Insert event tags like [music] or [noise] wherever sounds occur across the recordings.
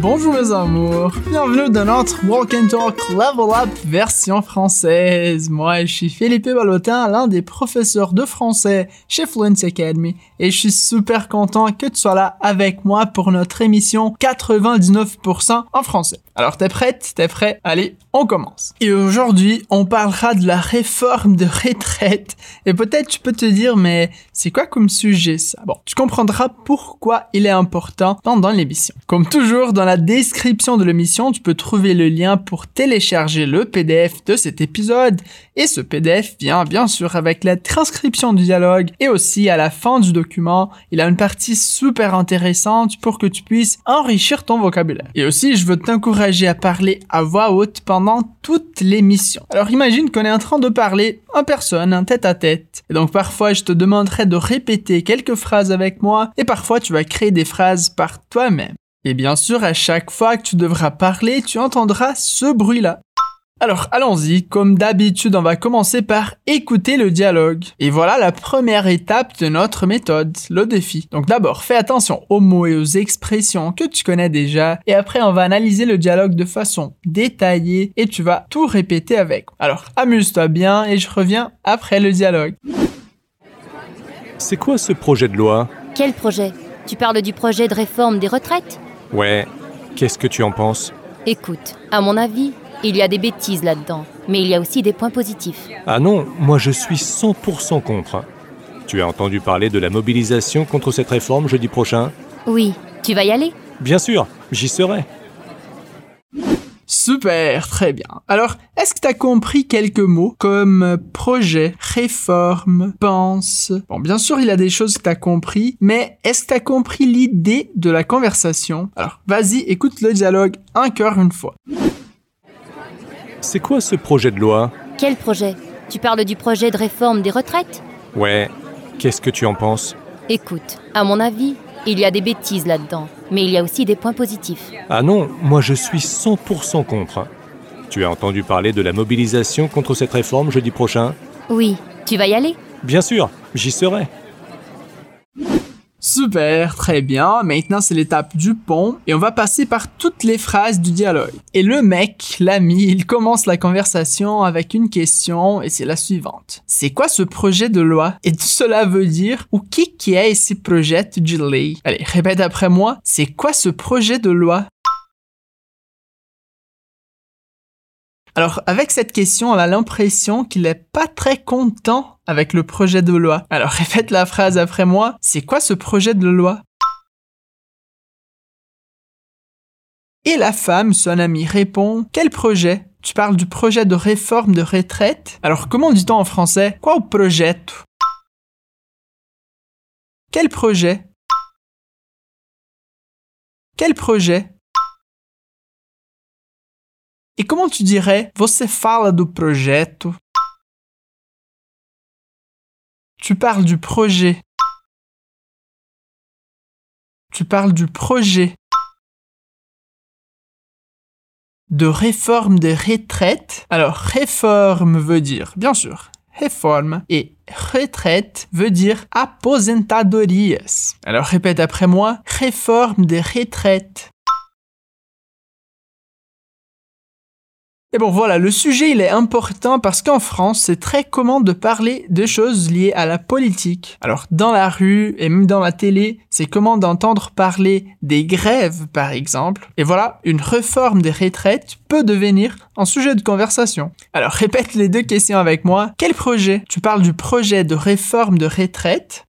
Bonjour mes amours, bienvenue dans notre Walk and Talk Level Up version française. Moi, je suis Philippe Ballotin, l'un des professeurs de français chez Fluency Academy et je suis super content que tu sois là avec moi pour notre émission 99% en français. Alors t'es prête? T'es prêt? Allez, on commence. Et aujourd'hui, on parlera de la réforme de retraite. Et peut-être tu peux te dire, mais c'est quoi comme sujet ça? Bon, tu comprendras pourquoi il est important pendant l'émission. Comme toujours, dans la description de l'émission, tu peux trouver le lien pour télécharger le PDF de cet épisode. Et ce PDF vient bien sûr avec la transcription du dialogue et aussi à la fin du document, il a une partie super intéressante pour que tu puisses enrichir ton vocabulaire. Et aussi, je veux t'encourager à parler à voix haute pendant toute l'émission. Alors imagine qu'on est en train de parler en personne, en tête à tête. Et donc parfois je te demanderai de répéter quelques phrases avec moi et parfois tu vas créer des phrases par toi-même. Et bien sûr, à chaque fois que tu devras parler, tu entendras ce bruit-là. Alors allons-y, comme d'habitude on va commencer par écouter le dialogue. Et voilà la première étape de notre méthode, le défi. Donc d'abord fais attention aux mots et aux expressions que tu connais déjà et après on va analyser le dialogue de façon détaillée et tu vas tout répéter avec. Alors amuse-toi bien et je reviens après le dialogue. C'est quoi ce projet de loi? Quel projet? Tu parles du projet de réforme des retraites? Ouais, qu'est-ce que tu en penses? Écoute, à mon avis, il y a des bêtises là-dedans, mais il y a aussi des points positifs. Ah non, moi je suis 100% contre. Tu as entendu parler de la mobilisation contre cette réforme jeudi prochain? Oui, tu vas y aller? Bien sûr, j'y serai. Super, très bien. Alors, est-ce que tu as compris quelques mots comme projet, réforme, pense? Bon, bien sûr, il y a des choses que tu as compris, mais est-ce que tu as compris l'idée de la conversation? Alors, vas-y, écoute le dialogue encore une fois. C'est quoi ce projet de loi? Quel projet? Tu parles du projet de réforme des retraites? Ouais, qu'est-ce que tu en penses? Écoute, à mon avis, il y a des bêtises là-dedans, mais il y a aussi des points positifs. Ah non, moi je suis 100% contre. Tu as entendu parler de la mobilisation contre cette réforme jeudi prochain? Oui, tu vas y aller? Bien sûr, j'y serai. Super, très bien. Maintenant, c'est l'étape du pont et on va passer par toutes les phrases du dialogue. Et le mec, l'ami, il commence la conversation avec une question et c'est la suivante. C'est quoi ce projet de loi? Et tout cela veut dire, ou qui qui est ce projet de loi? Allez, répète après moi. C'est quoi ce projet de loi? Alors, avec cette question, on a l'impression qu'il est pas très content avec le projet de loi. Alors, [laughs] répète la phrase après moi. C'est quoi ce projet de loi? Et la femme, son amie, répond. Quel projet? Tu parles du projet de réforme de retraite? Alors, comment dit-on en français? Quoi au projet Quel projet? Quel projet? Et comment tu dirais Você fala do projeto? Tu parles du projet. Tu parles du projet de réforme des retraites. Alors, réforme veut dire, bien sûr, réforme et retraite veut dire aposentadorias. Alors, répète après moi, réforme des retraites. Et bon voilà, le sujet il est important parce qu'en France c'est très commun de parler de choses liées à la politique. Alors dans la rue et même dans la télé, c'est commun d'entendre parler des grèves par exemple. Et voilà, une réforme des retraites peut devenir un sujet de conversation. Alors répète les deux questions avec moi. Quel projet? Tu parles du projet de réforme de retraite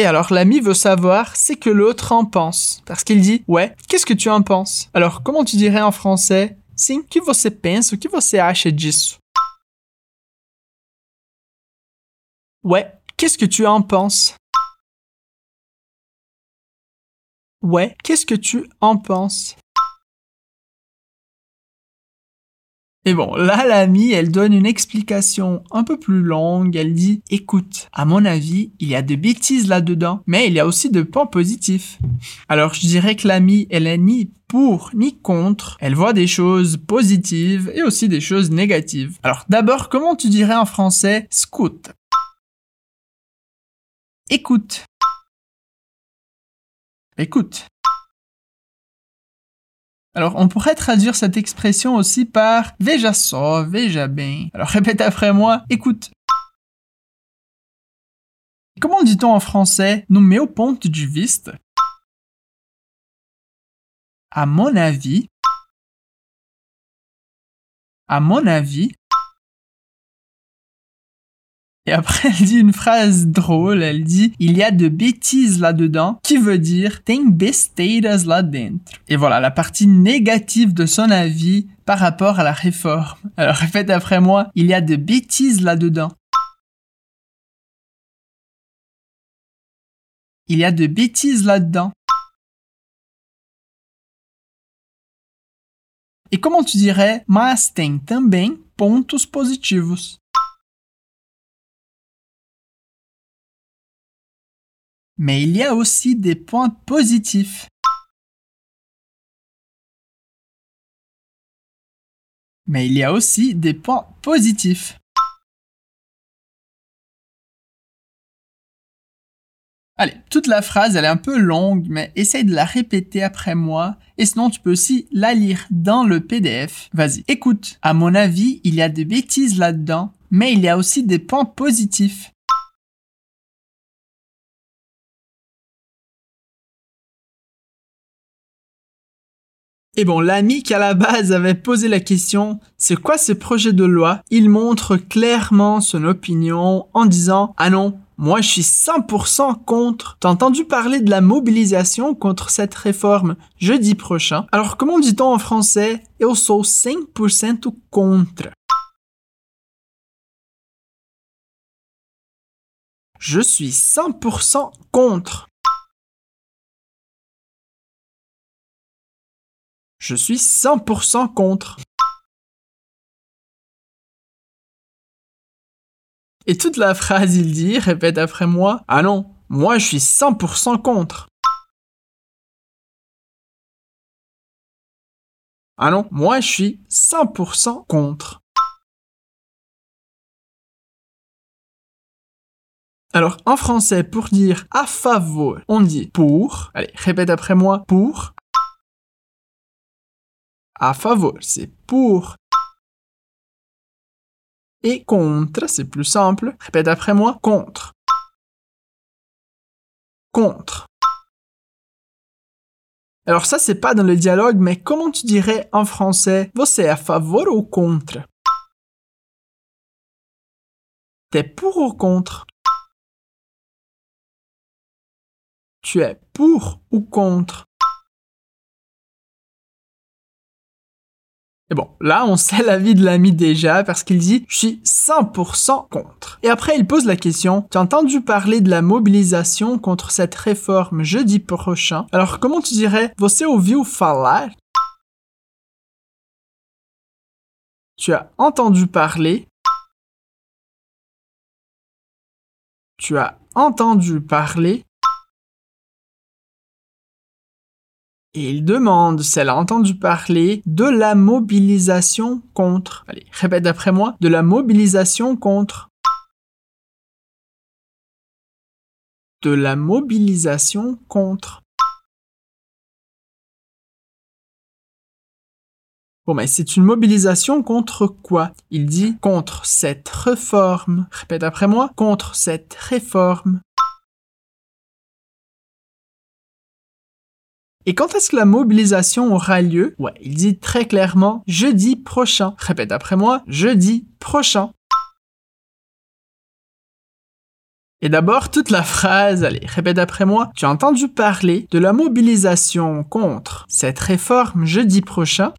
Et alors l'ami veut savoir ce que l'autre en pense. Parce qu'il dit, ouais, qu'est-ce que tu en penses? Alors comment tu dirais en français Sim, que você pensa, que você acha disso? Ouais, qu'est-ce que tu en penses? Ouais, qu'est-ce que tu en penses? Et bon, là, l'amie, elle donne une explication un peu plus longue. Elle dit, écoute, à mon avis, il y a des bêtises là-dedans, mais il y a aussi de points positifs. Alors, je dirais que l'amie, elle est ni pour ni contre. Elle voit des choses positives et aussi des choses négatives. Alors, d'abord, comment tu dirais en français scout? Écoute. Écoute. Alors, on pourrait traduire cette expression aussi par veja só, veja bem. Alors, répète après moi, écoute. Comment dit-on en français no meu ponto de vista? À mon avis, à mon avis, et après, elle dit une phrase drôle, elle dit « Il y a de bêtises là-dedans », qui veut dire « Tem besteiras lá dentro ». Et voilà, la partie négative de son avis par rapport à la réforme. Alors répète après moi « Il y a de bêtises là-dedans ». Il y a de bêtises là-dedans. Et comment tu dirais mas tem também pontos positivos? Mais il y a aussi des points positifs. Mais il y a aussi des points positifs. Allez, toute la phrase, elle est un peu longue, mais essaye de la répéter après moi. Et sinon, tu peux aussi la lire dans le PDF. Vas-y, écoute. À mon avis, il y a des bêtises là-dedans, mais il y a aussi des points positifs. Et bon, l'ami qui à la base avait posé la question, c'est quoi ce projet de loi? Il montre clairement son opinion en disant, ah non, moi, je suis 100% contre. T'as entendu parler de la mobilisation contre cette réforme jeudi prochain? Alors, comment dit-on en français? Eu sou 100% contre. Je suis 100% contre. Je suis 100% contre. Et toute la phrase, il dit, répète après moi, ah non, moi je suis 100% contre. Ah non, moi je suis 100% contre. Alors, en français, pour dire à favor, on dit pour. Allez, répète après moi, pour. À favor, c'est pour. Et contre, c'est plus simple. Répète après moi, contre. Contre. Alors ça, c'est pas dans le dialogue, mais comment tu dirais en français Você é a favor ou contre? T'es pour ou contre? Tu es pour ou contre? Et bon, là, on [laughs] sait l'avis de l'ami déjà parce qu'il dit « Je suis 100% contre ». Et après, il pose la question « Tu as entendu parler de la mobilisation contre cette réforme jeudi prochain? Alors, comment tu dirais « Você ouviu falar » Tu as entendu parler? Tu as entendu parler? Et il demande si elle a entendu parler de la mobilisation contre. Allez, répète après moi. De la mobilisation contre. De la mobilisation contre. Bon, mais c'est une mobilisation contre quoi? Il dit contre cette réforme. Répète après moi. Contre cette réforme. Et quand est-ce que la mobilisation aura lieu? Ouais, il dit très clairement jeudi prochain. Répète après moi, jeudi prochain. Et d'abord, toute la phrase, allez, répète après moi, tu as entendu parler de la mobilisation contre cette réforme jeudi prochain?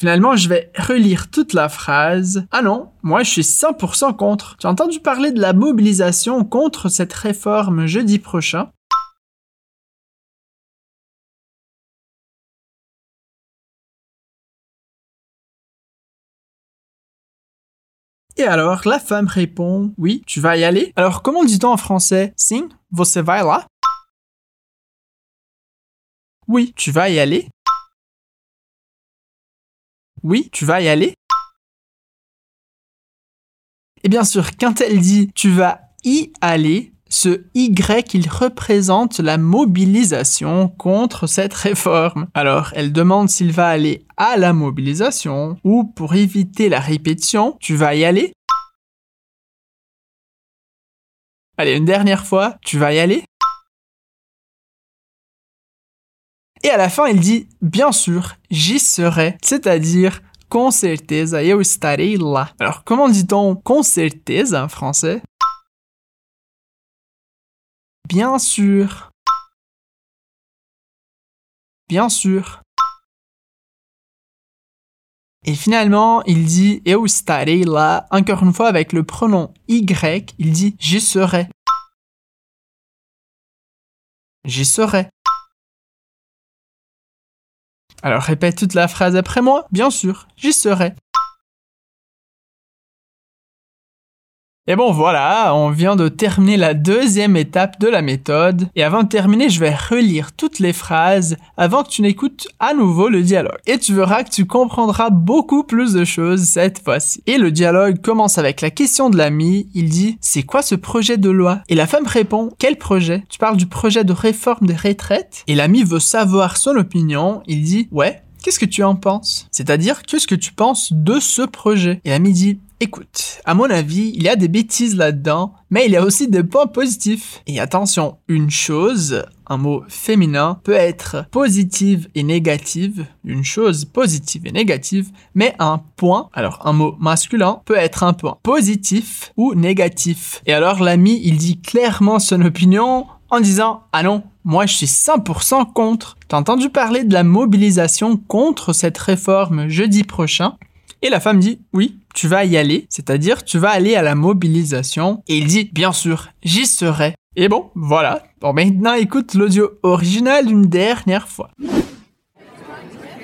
Finalement, je vais relire toute la phrase. Ah non, moi je suis 100% contre. As entendu parler de la mobilisation contre cette réforme jeudi prochain Et alors, la femme répond Oui, tu vas y aller. Alors, comment dit-on en français? Sim, você vai lá? Oui, tu vas y aller oui, tu vas y aller? Et bien sûr, quand elle dit tu vas y aller, ce Y, il représente la mobilisation contre cette réforme. Alors, elle demande s'il va aller à la mobilisation ou pour éviter la répétition, tu vas y aller? Allez, une dernière fois, tu vas y aller. Et à la fin, il dit, bien sûr, j'y serai, c'est-à-dire, com certeza eu estarei lá. Alors, comment dit-on com certeza en français? Bien sûr. Bien sûr. Et finalement, il dit eu là, encore une fois avec le pronom y, il dit j'y serai. J'y serai. Alors répète toute la phrase après moi, bien sûr, j'y serai. Et bon voilà, on vient de terminer la deuxième étape de la méthode. Et avant de terminer, je vais relire toutes les phrases avant que tu n'écoutes à nouveau le dialogue. Et tu verras que tu comprendras beaucoup plus de choses cette fois-ci. Et le dialogue commence avec la question de l'ami. Il dit C'est quoi ce projet de loi? Et la femme répond Quel projet? Tu parles du projet de réforme des retraites Et l'ami veut savoir son opinion. Il dit Ouais, Qu'est-ce que tu en penses? C'est-à-dire, qu'est-ce que tu penses de ce projet? Et l'ami dit, Écoute, à mon avis, il y a des bêtises là-dedans, mais il y a aussi des points positifs. Et attention, une chose, un mot féminin, peut être positive et négative, une chose positive et négative, mais un point, alors un mot masculin, peut être un point positif ou négatif. Et alors l'ami, il dit clairement son opinion en disant Ah non, moi je suis 100% contre. T'as entendu parler de la mobilisation contre cette réforme jeudi prochain? Et la femme dit oui, tu vas y aller, c'est-à-dire tu vas aller à la mobilisation. Et il dit bien sûr, j'y serai. Et bon, voilà. Bon, maintenant écoute l'audio original une dernière fois.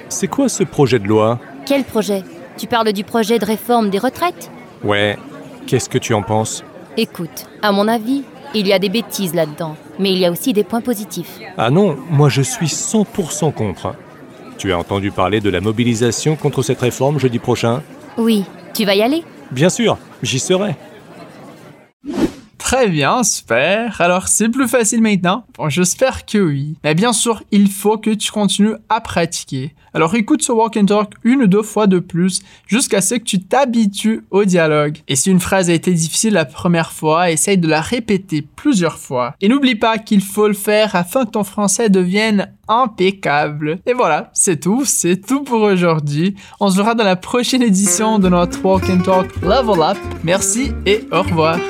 C'est quoi ce projet de loi? Quel projet? Tu parles du projet de réforme des retraites? Ouais, qu'est-ce que tu en penses? Écoute, à mon avis, il y a des bêtises là-dedans, mais il y a aussi des points positifs. Ah non, moi je suis 100% contre. Tu as entendu parler de la mobilisation contre cette réforme jeudi prochain? Oui, tu vas y aller? Bien sûr, j'y serai. Très bien, super. Alors, c'est plus facile maintenant Bon, j'espère que oui. Mais bien sûr, il faut que tu continues à pratiquer. Alors, écoute ce walk and talk une ou deux fois de plus jusqu'à ce que tu t'habitues au dialogue. Et si une phrase a été difficile la première fois, essaye de la répéter plusieurs fois. Et n'oublie pas qu'il faut le faire afin que ton français devienne impeccable. Et voilà, c'est tout, c'est tout pour aujourd'hui. On se verra dans la prochaine édition de notre Walk and Talk Level Up. Merci et au revoir.